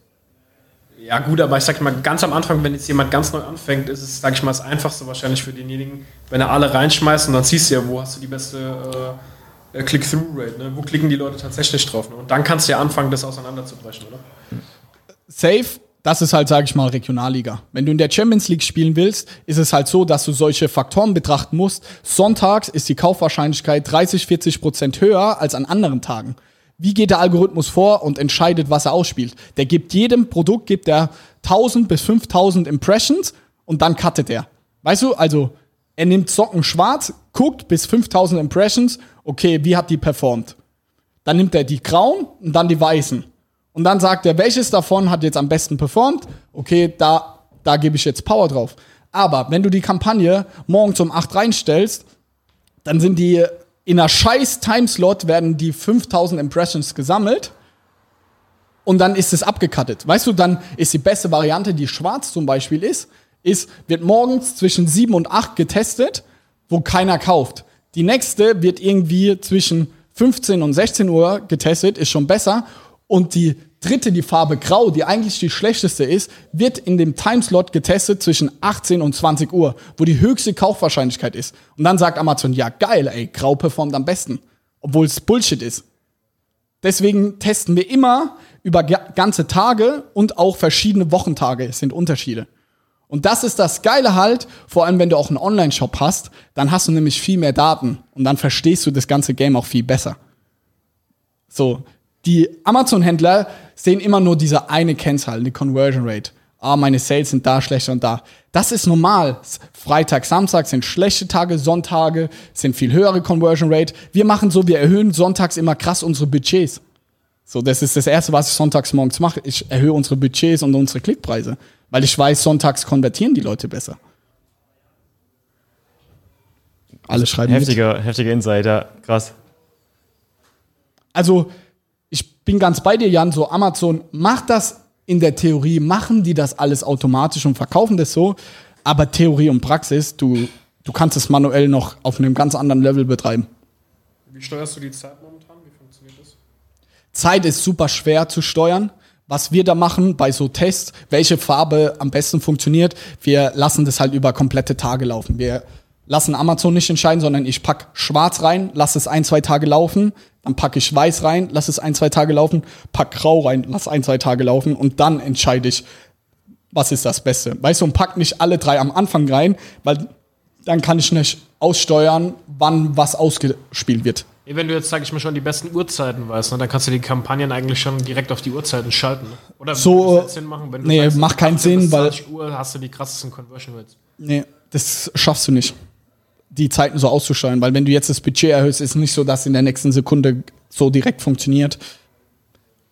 Speaker 3: Ja, gut, aber ich sag mal, ganz am Anfang, wenn jetzt jemand ganz neu anfängt, ist es, sag ich mal, das Einfachste wahrscheinlich für denjenigen, wenn er alle reinschmeißt und dann siehst du ja, wo hast du die beste äh, äh, Click-Through-Rate, ne? wo klicken die Leute tatsächlich drauf. Ne? Und dann kannst du ja anfangen, das auseinanderzubrechen, oder?
Speaker 1: Safe, das ist halt, sage ich mal, Regionalliga. Wenn du in der Champions League spielen willst, ist es halt so, dass du solche Faktoren betrachten musst. Sonntags ist die Kaufwahrscheinlichkeit 30, 40 Prozent höher als an anderen Tagen. Wie geht der Algorithmus vor und entscheidet, was er ausspielt? Der gibt jedem Produkt gibt er 1000 bis 5000 Impressions und dann cuttet er. Weißt du, also er nimmt Socken schwarz, guckt bis 5000 Impressions, okay, wie hat die performt? Dann nimmt er die grauen und dann die weißen. Und dann sagt er, welches davon hat jetzt am besten performt? Okay, da, da gebe ich jetzt Power drauf. Aber wenn du die Kampagne morgens um 8 reinstellst, dann sind die in einer scheiß Timeslot werden die 5000 Impressions gesammelt und dann ist es abgekattet. Weißt du, dann ist die beste Variante, die schwarz zum Beispiel ist, ist, wird morgens zwischen 7 und 8 getestet, wo keiner kauft. Die nächste wird irgendwie zwischen 15 und 16 Uhr getestet, ist schon besser. Und die dritte, die Farbe Grau, die eigentlich die schlechteste ist, wird in dem Timeslot getestet zwischen 18 und 20 Uhr, wo die höchste Kaufwahrscheinlichkeit ist. Und dann sagt Amazon, ja geil, ey, Grau performt am besten. Obwohl es Bullshit ist. Deswegen testen wir immer über ganze Tage und auch verschiedene Wochentage. Es sind Unterschiede. Und das ist das Geile halt, vor allem wenn du auch einen Online-Shop hast, dann hast du nämlich viel mehr Daten und dann verstehst du das ganze Game auch viel besser. So, die Amazon-Händler sehen immer nur diese eine Kennzahl, die Conversion Rate. Ah, meine Sales sind da schlechter und da. Das ist normal. Freitag, Samstag sind schlechte Tage, Sonntage sind viel höhere Conversion Rate. Wir machen so, wir erhöhen sonntags immer krass unsere Budgets. So, das ist das erste, was ich sonntags morgens mache. Ich erhöhe unsere Budgets und unsere Klickpreise. Weil ich weiß, sonntags konvertieren die Leute besser.
Speaker 2: Alle schreiben heftiger, mit. Heftiger Insider, krass.
Speaker 1: Also, bin ganz bei dir, Jan, so Amazon macht das in der Theorie, machen die das alles automatisch und verkaufen das so, aber Theorie und Praxis, du, du kannst es manuell noch auf einem ganz anderen Level betreiben.
Speaker 3: Wie steuerst du die Zeit momentan? Wie funktioniert das?
Speaker 1: Zeit ist super schwer zu steuern was wir da machen bei so Tests, welche Farbe am besten funktioniert, wir lassen das halt über komplette Tage laufen. Wir lassen Amazon nicht entscheiden, sondern ich pack schwarz rein, lass es ein, zwei Tage laufen, dann packe ich weiß rein, lass es ein, zwei Tage laufen, pack grau rein, lass ein, zwei Tage laufen und dann entscheide ich, was ist das Beste. Weißt du, und pack nicht alle drei am Anfang rein, weil dann kann ich nicht aussteuern, wann was ausgespielt wird.
Speaker 3: Wenn du jetzt, sag ich mal, schon die besten Uhrzeiten weißt, ne, dann kannst du die Kampagnen eigentlich schon direkt auf die Uhrzeiten schalten.
Speaker 1: Oder so, Sinn machen, wenn du nee, sagst, macht keinen Sinn, weil
Speaker 3: Uhr hast du die krassesten Conversion Rates.
Speaker 1: Nee, das schaffst du nicht, die Zeiten so auszusteuern, weil wenn du jetzt das Budget erhöhst, ist es nicht so, dass in der nächsten Sekunde so direkt funktioniert.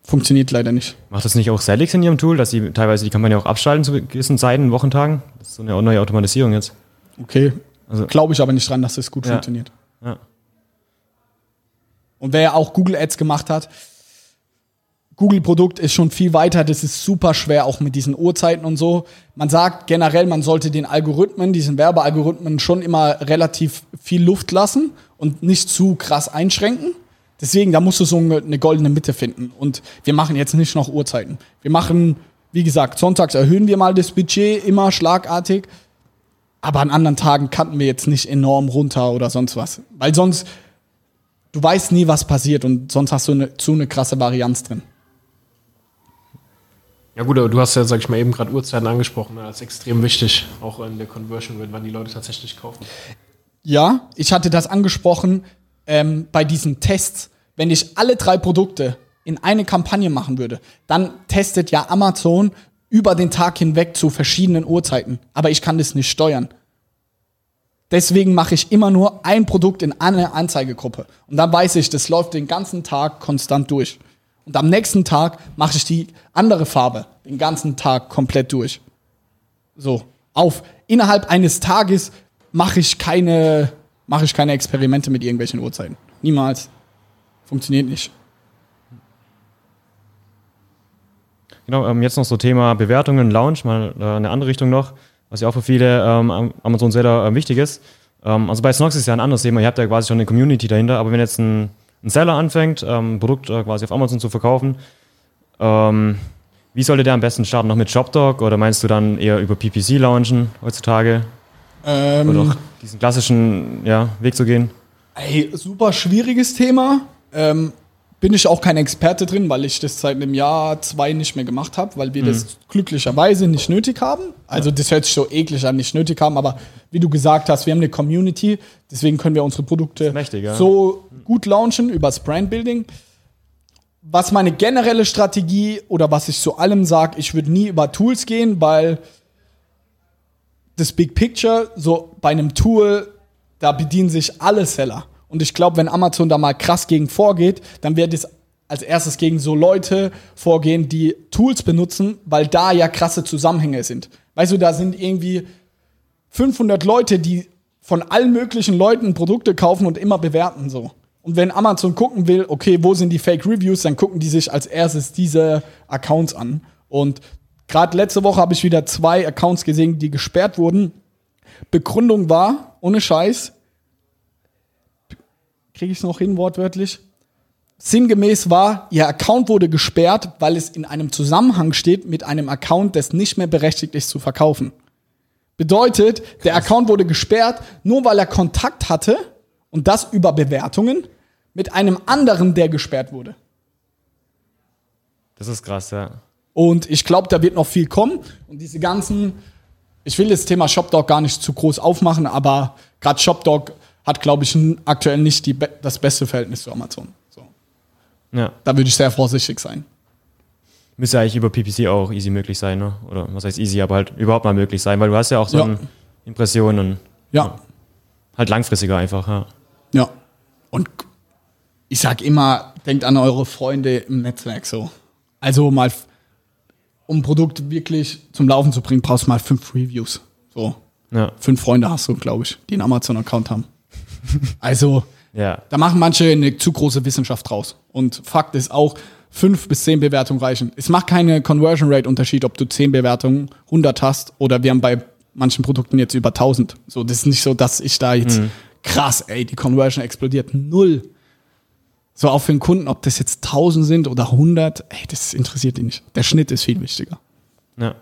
Speaker 1: Funktioniert leider nicht.
Speaker 2: Macht das nicht auch Selix in ihrem Tool, dass sie teilweise die Kampagne auch abschalten zu gewissen Zeiten, Wochentagen? Das ist so eine neue Automatisierung jetzt.
Speaker 1: Okay. Also, Glaube ich aber nicht dran, dass das gut ja. funktioniert. Ja. Und wer ja auch Google Ads gemacht hat, Google-Produkt ist schon viel weiter, das ist super schwer, auch mit diesen Uhrzeiten und so. Man sagt generell, man sollte den Algorithmen, diesen Werbealgorithmen schon immer relativ viel Luft lassen und nicht zu krass einschränken. Deswegen, da musst du so eine goldene Mitte finden. Und wir machen jetzt nicht noch Uhrzeiten. Wir machen, wie gesagt, sonntags erhöhen wir mal das Budget immer schlagartig. Aber an anderen Tagen kannten wir jetzt nicht enorm runter oder sonst was. Weil sonst du weißt nie, was passiert und sonst hast du eine, zu eine krasse Varianz drin.
Speaker 3: Ja gut, aber du hast ja, sag ich mal, eben gerade Uhrzeiten angesprochen, ne, als extrem wichtig, auch in der Conversion wann die Leute tatsächlich kaufen.
Speaker 1: Ja, ich hatte das angesprochen ähm, bei diesen Tests. Wenn ich alle drei Produkte in eine Kampagne machen würde, dann testet ja Amazon über den Tag hinweg zu verschiedenen Uhrzeiten. Aber ich kann das nicht steuern. Deswegen mache ich immer nur ein Produkt in eine Anzeigegruppe. Und dann weiß ich, das läuft den ganzen Tag konstant durch. Und am nächsten Tag mache ich die andere Farbe den ganzen Tag komplett durch. So. Auf innerhalb eines Tages mache ich keine, mache ich keine Experimente mit irgendwelchen Uhrzeiten. Niemals. Funktioniert nicht.
Speaker 2: Genau, ähm, jetzt noch so Thema Bewertungen, Launch, mal äh, eine andere Richtung noch was ja auch für viele ähm, Amazon-Seller äh, wichtig ist. Ähm, also bei Snox ist ja ein anderes Thema, ihr habt ja quasi schon eine Community dahinter, aber wenn jetzt ein, ein Seller anfängt, ähm, ein Produkt äh, quasi auf Amazon zu verkaufen, ähm, wie sollte der am besten starten? Noch mit ShopDog oder meinst du dann eher über PPC launchen heutzutage? Ähm, oder auch diesen klassischen ja, Weg zu gehen?
Speaker 1: Ey, super schwieriges Thema. Ähm, bin ich auch kein Experte drin, weil ich das seit einem Jahr, zwei nicht mehr gemacht habe, weil wir mhm. das glücklicherweise nicht nötig haben. Also das hört sich so eklig an, nicht nötig haben, aber wie du gesagt hast, wir haben eine Community, deswegen können wir unsere Produkte mächtig, ja. so gut launchen übers Brandbuilding. Was meine generelle Strategie oder was ich zu allem sage, ich würde nie über Tools gehen, weil das Big Picture, so bei einem Tool, da bedienen sich alle Seller. Und ich glaube, wenn Amazon da mal krass gegen vorgeht, dann wird es als erstes gegen so Leute vorgehen, die Tools benutzen, weil da ja krasse Zusammenhänge sind. Weißt du, da sind irgendwie 500 Leute, die von allen möglichen Leuten Produkte kaufen und immer bewerten so. Und wenn Amazon gucken will, okay, wo sind die Fake Reviews, dann gucken die sich als erstes diese Accounts an. Und gerade letzte Woche habe ich wieder zwei Accounts gesehen, die gesperrt wurden. Begründung war, ohne Scheiß, kriege ich es noch hin, wortwörtlich. Sinngemäß war, ihr Account wurde gesperrt, weil es in einem Zusammenhang steht mit einem Account, das nicht mehr berechtigt ist zu verkaufen. Bedeutet, der Account wurde gesperrt, nur weil er Kontakt hatte und das über Bewertungen mit einem anderen, der gesperrt wurde.
Speaker 2: Das ist krass, ja.
Speaker 1: Und ich glaube, da wird noch viel kommen. Und diese ganzen, ich will das Thema ShopDog gar nicht zu groß aufmachen, aber gerade ShopDog hat, glaube ich, aktuell nicht die, das beste Verhältnis zu Amazon. So.
Speaker 2: Ja.
Speaker 1: Da würde ich sehr vorsichtig sein.
Speaker 2: Müsste eigentlich über PPC auch easy möglich sein, ne? Oder was heißt easy, aber halt überhaupt mal möglich sein, weil du hast ja auch so
Speaker 1: Ja.
Speaker 2: eine Impression und
Speaker 1: Ja,
Speaker 2: halt langfristiger einfach, ja.
Speaker 1: ja. Und ich sag immer, denkt an eure Freunde im Netzwerk so. Also mal, um ein Produkt wirklich zum Laufen zu bringen, brauchst du mal fünf Reviews. So.
Speaker 2: Ja,
Speaker 1: Fünf Freunde hast du, glaube ich, die einen Amazon-Account haben. Also,
Speaker 2: ja.
Speaker 1: Da machen manche eine zu große Wissenschaft draus. Und Fakt ist auch, fünf bis zehn Bewertungen reichen. Es macht keine Conversion Rate Unterschied, ob du zehn Bewertungen, 100 hast oder wir haben bei manchen Produkten jetzt über 1000. So, das ist nicht so, dass ich da jetzt krass, ey, die Conversion explodiert. Null. So auch für den Kunden, ob das jetzt 1000 sind oder 100, ey, das interessiert ihn nicht. Der Schnitt ist viel wichtiger.
Speaker 2: ja.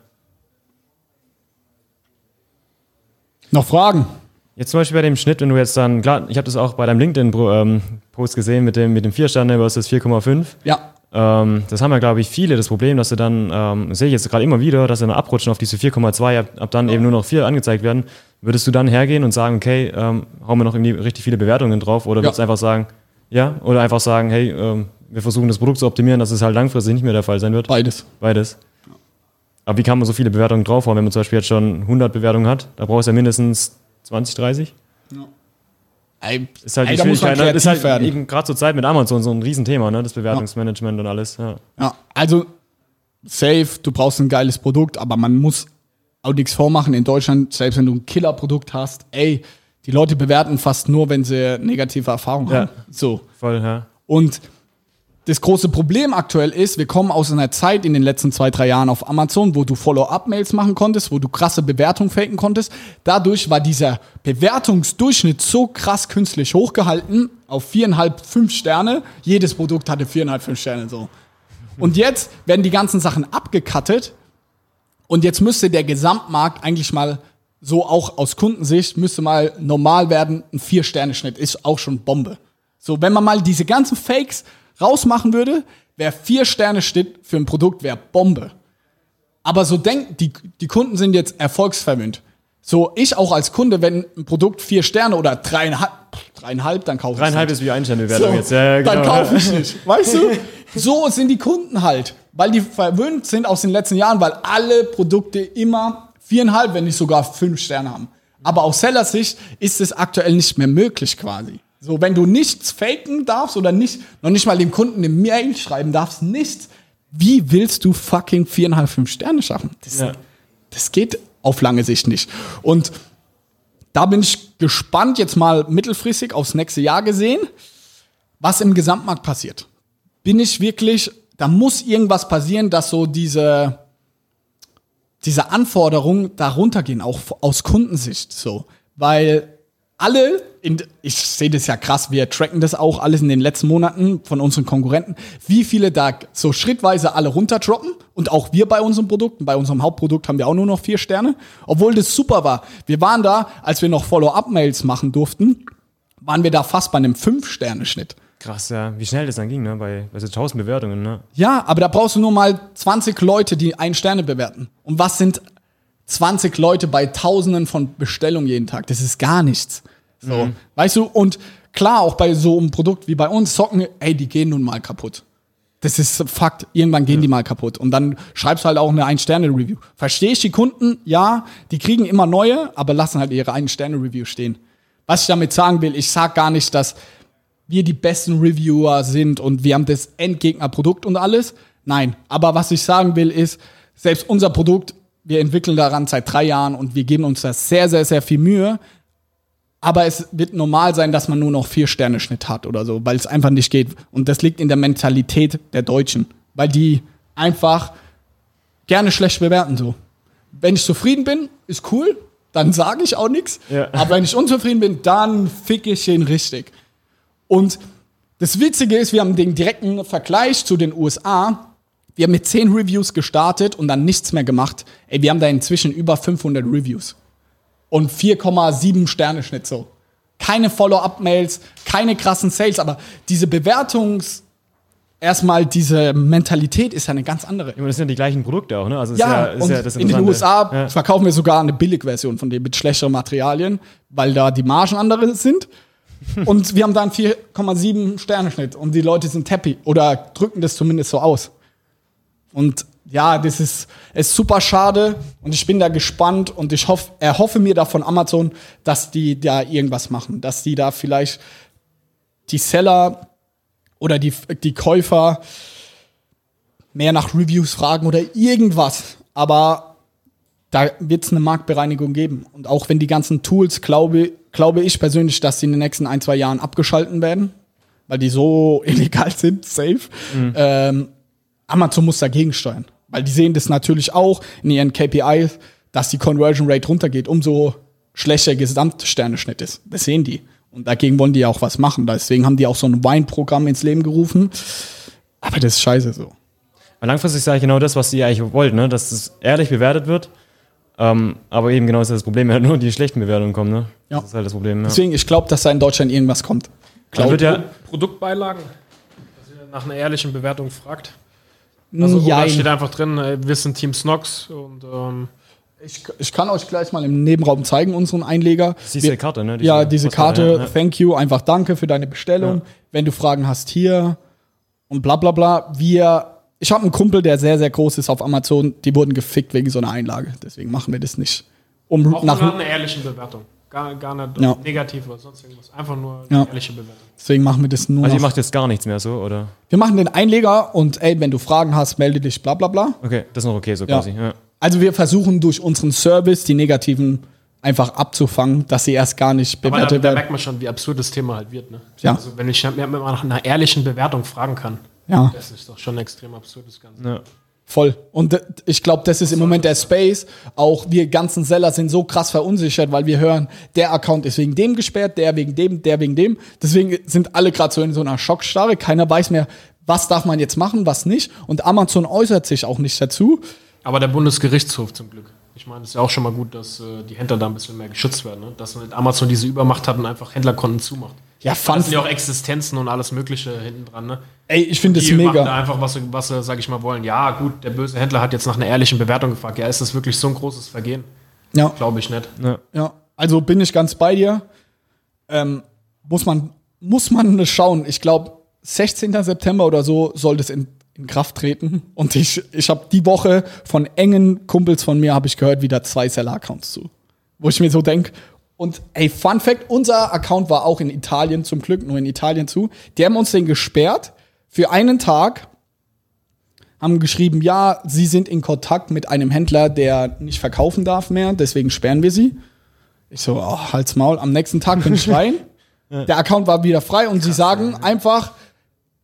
Speaker 1: Noch Fragen?
Speaker 2: Jetzt zum Beispiel bei dem Schnitt, wenn du jetzt dann, klar, ich habe das auch bei deinem LinkedIn-Post gesehen mit dem, mit dem 4 Sterne versus 4,5.
Speaker 1: Ja.
Speaker 2: Ähm, das haben ja, glaube ich, viele das Problem, dass sie dann, ähm, sehe ich jetzt gerade immer wieder, dass sie dann abrutschen auf diese 4,2, ab, ab dann eben nur noch 4 angezeigt werden. Würdest du dann hergehen und sagen, okay, ähm, hauen wir noch irgendwie richtig viele Bewertungen drauf? Oder
Speaker 1: Ja.
Speaker 2: würdest du einfach sagen, ja? Oder einfach sagen, hey, ähm, wir versuchen das Produkt zu optimieren, dass es halt langfristig nicht mehr der Fall sein wird?
Speaker 1: Beides.
Speaker 2: Beides. Aber wie kann man so viele Bewertungen draufhauen, wenn man zum Beispiel jetzt schon 100 Bewertungen hat? Da brauchst du ja mindestens 20, 30?
Speaker 1: Ey,
Speaker 2: Ist halt
Speaker 1: ey,
Speaker 2: die
Speaker 1: da muss man
Speaker 2: Schwierigkeit, ne?
Speaker 1: kreativ
Speaker 2: ist halt
Speaker 1: werden.
Speaker 2: eben gerade zur Zeit mit Amazon so ein Riesenthema, ne? Das Bewertungsmanagement und alles. Ja.
Speaker 1: Ja, also safe, du brauchst ein geiles Produkt, aber man muss auch nichts vormachen in Deutschland, selbst wenn du ein Killerprodukt hast, ey, die Leute bewerten fast nur, wenn sie negative Erfahrungen
Speaker 2: Ja.
Speaker 1: haben. So.
Speaker 2: Voll, ja.
Speaker 1: Und das große Problem aktuell ist, wir kommen aus einer Zeit in den letzten zwei, drei Jahren auf Amazon, wo du Follow-up-Mails machen konntest, wo du krasse Bewertungen faken konntest. Dadurch war dieser Bewertungsdurchschnitt so krass künstlich hochgehalten auf viereinhalb, fünf Sterne. Jedes Produkt hatte viereinhalb, fünf Sterne so. Und jetzt werden die ganzen Sachen abgekattet und jetzt müsste der Gesamtmarkt eigentlich mal so auch aus Kundensicht müsste mal normal werden. Ein Vier-Sterne-Schnitt ist auch schon Bombe. So, wenn man mal diese ganzen Fakes rausmachen würde, wäre Vier-Sterne-Schnitt für ein Produkt wäre Bombe. Aber so denken, die, die Kunden sind jetzt erfolgsverwöhnt. So, ich auch als Kunde, wenn ein Produkt vier Sterne oder dreieinhalb, dreieinhalb, dann kaufe ich
Speaker 2: Dreieinhalb ist wie Einsternbewertung
Speaker 1: so,
Speaker 2: jetzt. Ja, ja,
Speaker 1: Dann
Speaker 2: genau.
Speaker 1: kaufe ich nicht. Weißt du? So sind die Kunden halt. Weil die verwöhnt sind aus den letzten Jahren, weil alle Produkte immer viereinhalb, wenn nicht sogar fünf Sterne haben. Aber aus Sellers Sicht ist es aktuell nicht mehr möglich quasi. So, wenn du nichts faken darfst oder nicht, noch nicht mal dem Kunden eine Mail schreiben darfst, nichts, wie willst du fucking viereinhalb, fünf Sterne schaffen? Das,
Speaker 2: Ja.
Speaker 1: das geht auf lange Sicht nicht. Und da bin ich gespannt, jetzt mal mittelfristig aufs nächste Jahr gesehen, was im Gesamtmarkt passiert. Bin ich wirklich, da muss irgendwas passieren, dass so diese, diese Anforderungen da runtergehen, auch aus Kundensicht so. Weil alle, in, ich sehe das ja krass, wir tracken das auch alles in den letzten Monaten von unseren Konkurrenten, wie viele da so schrittweise alle runterdroppen und auch wir bei unseren Produkten, bei unserem Hauptprodukt haben wir auch nur noch vier Sterne, obwohl das super war. Wir waren da, als wir noch Follow-up-Mails machen durften, waren wir da fast bei einem Fünf-Sterne-Schnitt.
Speaker 2: Krass, ja. Wie schnell das dann ging, ne? Bei, bei so 1000 Bewertungen, ne?
Speaker 1: Ja, aber da brauchst du nur mal 20 Leute, die ein Sterne bewerten. Und was sind 20 Leute bei Tausenden von Bestellungen jeden Tag? Das ist gar nichts. So, weißt du? Und klar, auch bei so einem Produkt wie bei uns, Socken, ey, die gehen nun mal kaputt. Das ist Fakt. Irgendwann gehen die mal kaputt. Und dann schreibst du halt auch eine Ein-Sterne-Review. Verstehe ich die Kunden? Ja, die kriegen immer neue, aber lassen halt ihre Ein-Sterne-Review stehen. Was ich damit sagen will, ich sag gar nicht, dass wir die besten Reviewer sind und wir haben das Endgegnerprodukt und alles. Nein, aber was ich sagen will ist, selbst unser Produkt, wir entwickeln daran seit drei Jahren und wir geben uns da sehr, sehr, sehr viel Mühe. Aber es wird normal sein, dass man nur noch vier Sterne Schnitt hat oder so, weil es einfach nicht geht. Und das liegt in der Mentalität der Deutschen, weil die einfach gerne schlecht bewerten so. Wenn ich zufrieden bin, ist cool, dann sage ich auch nichts.
Speaker 2: Ja.
Speaker 1: Aber wenn ich unzufrieden bin, dann fick ich ihn richtig. Und das Witzige ist, wir haben den direkten Vergleich zu den USA. Wir haben mit 10 Reviews gestartet und dann nichts mehr gemacht. Ey, wir haben da inzwischen über 500 Reviews. Und 4,7 Sterne Schnitt so. Keine Follow-up-Mails, keine krassen Sales, aber diese Bewertungs- erstmal diese Mentalität ist ja eine ganz andere.
Speaker 2: Ja, das sind ja die gleichen Produkte auch, ne? Also ist
Speaker 1: Ja,
Speaker 2: ist ja
Speaker 1: in den. USA
Speaker 2: Ja.
Speaker 1: verkaufen wir sogar eine Billigversion von dem mit schlechteren Materialien, weil da die Margen andere sind. und wir haben da einen 4,7 Sterne-Schnitt und die Leute sind happy oder drücken das zumindest so aus. Und ja, das ist, ist super schade und ich bin da gespannt und ich hoff, erhoffe mir da von Amazon, dass die da irgendwas machen, dass die da vielleicht die Seller oder die, die Käufer mehr nach Reviews fragen oder irgendwas. Aber da wird es eine Marktbereinigung geben. Und auch wenn die ganzen Tools, glaube, glaube ich persönlich, dass sie in den nächsten ein, zwei Jahren abgeschalten werden, weil die so illegal sind, safe. Ähm, Amazon muss dagegen steuern. Weil die sehen das natürlich auch in ihren KPIs, dass die Conversion Rate runtergeht, umso schlechter Gesamtsterneschnitt ist. Das sehen die. Und dagegen wollen die ja auch was machen. Deswegen haben die auch so ein Wine-Programm ins Leben gerufen. Aber das ist scheiße so.
Speaker 2: Aber langfristig sage ich genau das, was ihr eigentlich wollt, ne? dass es ehrlich bewertet wird. Ähm, aber eben genau ist das Problem, wenn nur die schlechten Bewertungen kommen. Ne?
Speaker 1: Ja.
Speaker 2: Das ist halt das Problem. Ja.
Speaker 1: Deswegen, ich glaube, dass da in Deutschland irgendwas kommt.
Speaker 2: Dann wird ja,
Speaker 3: Produktbeilagen, dass ihr nach einer ehrlichen Bewertung fragt. Also,
Speaker 1: ja,
Speaker 3: oder steht einfach drin, äh, wir sind Team Snox und ähm,
Speaker 1: ich, ich kann euch gleich mal im Nebenraum zeigen, unseren Einleger.
Speaker 2: siehst
Speaker 1: Wir-
Speaker 2: du die Karte, ne?
Speaker 1: ja, diese Karte,
Speaker 2: ja, ja.
Speaker 1: thank you, einfach danke für deine Bestellung.
Speaker 2: Ja.
Speaker 1: Wenn du Fragen hast, hier und bla bla bla. Wir, ich habe einen Kumpel, der sehr, sehr groß ist auf Amazon, die wurden gefickt wegen so einer Einlage. Deswegen machen wir das nicht. Um
Speaker 3: auch nach
Speaker 1: nach,
Speaker 3: einer ehrlichen Bewertung. Gar, gar nicht
Speaker 1: Ja.
Speaker 3: negativ oder sonst irgendwas. Einfach nur
Speaker 1: Ja.
Speaker 3: eine ehrliche Bewertung.
Speaker 1: deswegen machen wir das nur
Speaker 2: Also ihr macht jetzt gar nichts mehr so, oder?
Speaker 1: Wir machen den Einleger und ey, wenn du Fragen hast, melde dich, bla bla bla.
Speaker 2: Okay, das ist noch okay, so
Speaker 1: Ja.
Speaker 2: quasi. Ja.
Speaker 1: Also wir versuchen durch unseren Service die negativen einfach abzufangen, dass sie erst gar nicht
Speaker 3: Aber da,
Speaker 1: bewertet
Speaker 3: da
Speaker 1: werden.
Speaker 3: merkt man schon, wie absurd das Thema halt wird. Ne?
Speaker 1: Ja.
Speaker 3: Also wenn ich mir mal nach einer ehrlichen Bewertung fragen kann,
Speaker 1: Ja.
Speaker 3: das ist doch schon extrem absurd, das Ganze.
Speaker 2: Ja.
Speaker 1: Voll. Und ich glaube, das ist im Moment der Space. Auch wir ganzen Seller sind so krass verunsichert, weil wir hören, der Account ist wegen dem gesperrt, der wegen dem, der wegen dem. Deswegen sind alle gerade so in so einer Schockstarre. Keiner weiß mehr, was darf man jetzt machen, was nicht. Und Amazon äußert sich auch nicht dazu.
Speaker 3: Aber der Bundesgerichtshof zum Glück. Ich meine, es ist ja auch schon mal gut, dass äh, die Händler da ein bisschen mehr geschützt werden. Ne? Dass nicht Amazon diese Übermacht hat und einfach Händlerkonten zumacht.
Speaker 1: Ja,
Speaker 3: Da
Speaker 1: fun.
Speaker 3: sind ja auch Existenzen und alles Mögliche hinten dran. Ne?
Speaker 1: Ey, ich finde das
Speaker 3: Die machen da
Speaker 1: mega.
Speaker 3: einfach, was sie, was sie, sag ich mal, wollen. Ja, gut, der böse Händler hat jetzt nach einer ehrlichen Bewertung gefragt. Ja, ist das wirklich so ein großes Vergehen?
Speaker 1: Ja.
Speaker 3: Glaube ich nicht.
Speaker 2: Ja.
Speaker 1: Ja, also bin ich ganz bei dir. Ähm, muss man muss man schauen. Ich glaube, 16. September oder so soll das in, in Kraft treten. Und ich, ich habe die Woche von engen Kumpels von mir habe ich gehört wieder zwei Seller-Accounts zu, wo ich mir so denk. Und ey, Fun Fact: Unser Account war auch in Italien zum Glück nur in Italien zu. Die haben uns den gesperrt für einen Tag. Haben geschrieben, ja, sie sind in Kontakt mit einem Händler, der nicht verkaufen darf mehr, deswegen sperren wir sie. Ich so, oh, halt's Maul. Am nächsten Tag bin ich rein. Der Account war wieder frei und sie sagen einfach,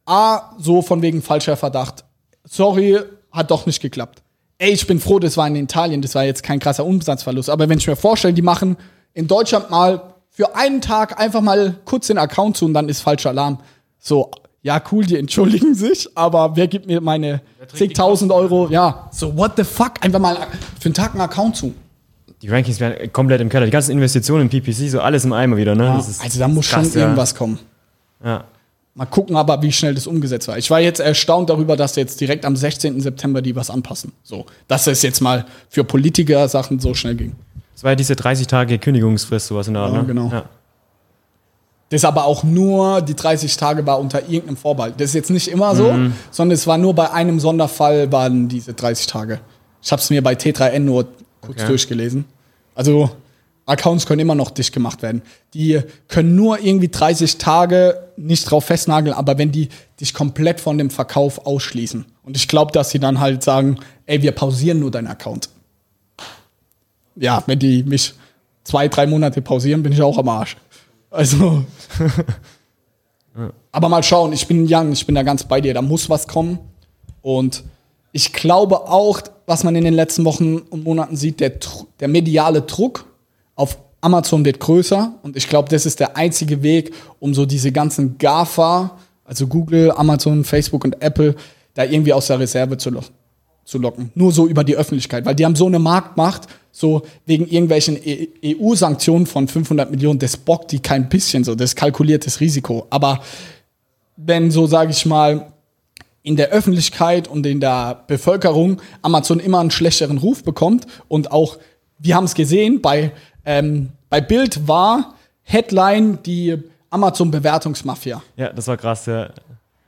Speaker 1: A, so von wegen falscher Verdacht. Sorry, hat doch nicht geklappt. Ey, ich bin froh, das war in Italien, das war jetzt kein krasser Umsatzverlust. Aber wenn ich mir vorstelle, die machen in Deutschland mal für einen Tag einfach mal kurz den Account zu und dann ist falscher Alarm. So, ja, cool, die entschuldigen sich, aber wer gibt mir meine zigtausend Euro? Ja, so, what the fuck? Einfach mal für einen Tag einen Account zu.
Speaker 2: Die Rankings werden komplett im Keller. Die ganzen Investitionen in PPC, so alles im Eimer wieder, ne? Das ist
Speaker 1: also da muss
Speaker 2: krass,
Speaker 1: schon
Speaker 2: ja.
Speaker 1: irgendwas kommen.
Speaker 2: Ja.
Speaker 1: Mal gucken aber, wie schnell das umgesetzt war. Ich war jetzt erstaunt darüber, dass jetzt direkt am 16. September die was anpassen. So, dass es jetzt mal für Politiker Sachen so schnell ging.
Speaker 2: Das war ja diese 30 Tage Kündigungsfrist, sowas in der Art,
Speaker 1: Ja,
Speaker 2: ne?
Speaker 1: genau.
Speaker 2: Ja.
Speaker 1: Das aber auch nur, die 30 Tage war unter irgendeinem Vorbehalt. Das ist jetzt nicht immer so,
Speaker 2: Mhm.
Speaker 1: sondern es war nur bei einem Sonderfall waren diese 30 Tage. Ich habe es mir bei T3N nur kurz
Speaker 2: Okay.
Speaker 1: durchgelesen. Also Accounts können immer noch dicht gemacht werden. Die können nur irgendwie 30 Tage nicht drauf festnageln, aber wenn die dich komplett von dem Verkauf ausschließen. Und ich glaube, dass sie dann halt sagen, ey, wir pausieren nur deinen Account. Ja, wenn die mich zwei, drei Monate pausieren, bin ich auch am Arsch. Also. Aber mal schauen, ich bin young, ich bin da ganz bei dir, da muss was kommen. Und ich glaube auch, was man in den letzten Wochen und Monaten sieht, der, der mediale Druck auf Amazon wird größer und ich glaube, das ist der einzige Weg, um so diese ganzen GAFA, also Google, Amazon, Facebook und Apple, da irgendwie aus der Reserve zu, lo zu locken. Nur so über die Öffentlichkeit, weil die haben so eine Marktmacht, so wegen irgendwelchen EU-Sanktionen von 500 Millionen, das bockt die kein bisschen so, das kalkuliertes Risiko. Aber wenn so, sage ich mal, in der Öffentlichkeit und in der Bevölkerung Amazon immer einen schlechteren Ruf bekommt und auch, wir haben es gesehen, bei ähm, bei Bild war Headline die Amazon-Bewertungsmafia.
Speaker 2: Ja, das war krass, ja.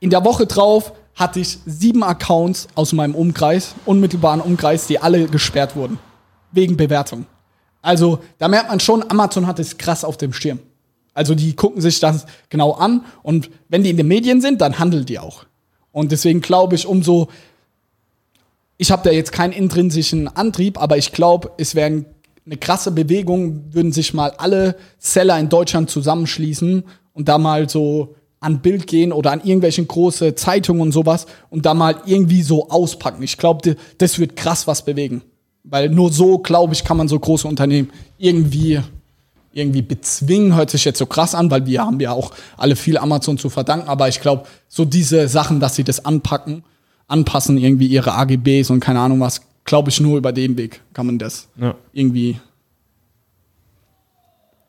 Speaker 1: In der Woche drauf hatte ich sieben Accounts aus meinem Umkreis, unmittelbaren Umkreis, die alle gesperrt wurden. Wegen Bewertung. Also, da merkt man schon, Amazon hat es krass auf dem Schirm. Also, die gucken sich das genau an und wenn die in den Medien sind, dann handeln die auch. Und deswegen glaube ich, umso. Ich habe da jetzt keinen intrinsischen Antrieb, aber ich glaube, es wäre eine krasse Bewegung, würden sich mal alle Seller in Deutschland zusammenschließen und da mal so an Bild gehen oder an irgendwelchen große Zeitungen und sowas und da mal irgendwie so auspacken. Ich glaube, das wird krass was bewegen. Weil nur so, glaube ich, kann man so große Unternehmen irgendwie, irgendwie bezwingen. Hört sich jetzt so krass an, weil wir haben ja auch alle viel Amazon zu verdanken. Aber ich glaube, so diese Sachen, dass sie das anpacken, anpassen, irgendwie ihre AGBs und keine Ahnung was, glaube ich, nur über den Weg kann man das ja. irgendwie.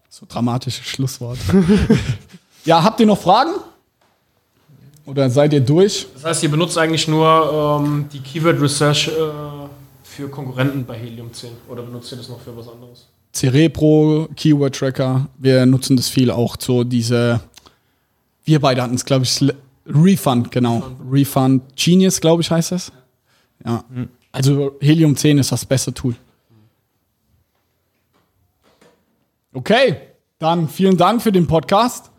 Speaker 1: So dramatische Schlusswort. ja, habt ihr noch Fragen? Oder seid ihr durch?
Speaker 3: Das heißt, ihr benutzt eigentlich nur ähm, die Keyword Research äh, für Konkurrenten bei Helium 10 oder benutzt ihr das noch für was anderes?
Speaker 1: Cerebro, Keyword Tracker, wir nutzen das viel auch so diese, wir beide hatten es, glaube ich, Refund, genau. Refund, Refund Genius, glaube ich, heißt das. Ja. Hm. Also Helium 10 ist das beste Tool. Okay, dann vielen Dank für den Podcast.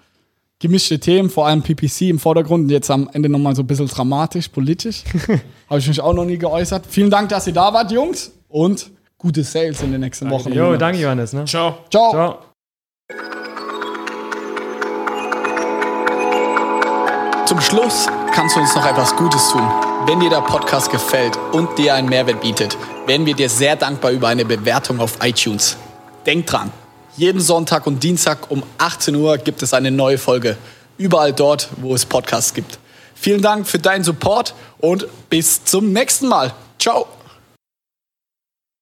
Speaker 1: Gemischte Themen, vor allem PPC im Vordergrund und jetzt am Ende nochmal so ein bisschen dramatisch, politisch. Habe ich mich auch noch nie geäußert. Vielen Dank, dass ihr da wart, Jungs. Und gute Sales in den nächsten. Wochen.
Speaker 2: Jo, danke, Johannes. Ne?
Speaker 3: Ciao.
Speaker 1: Ciao. Ciao. Zum Schluss kannst du uns noch etwas Gutes tun. Wenn dir der Podcast gefällt und dir einen Mehrwert bietet, wären wir dir sehr dankbar über eine Bewertung auf iTunes. Denk dran, jeden Sonntag und Dienstag um 18 Uhr gibt es eine neue Folge. Überall dort, wo es Podcasts gibt. Vielen Dank für deinen Support und bis zum nächsten Mal. Ciao.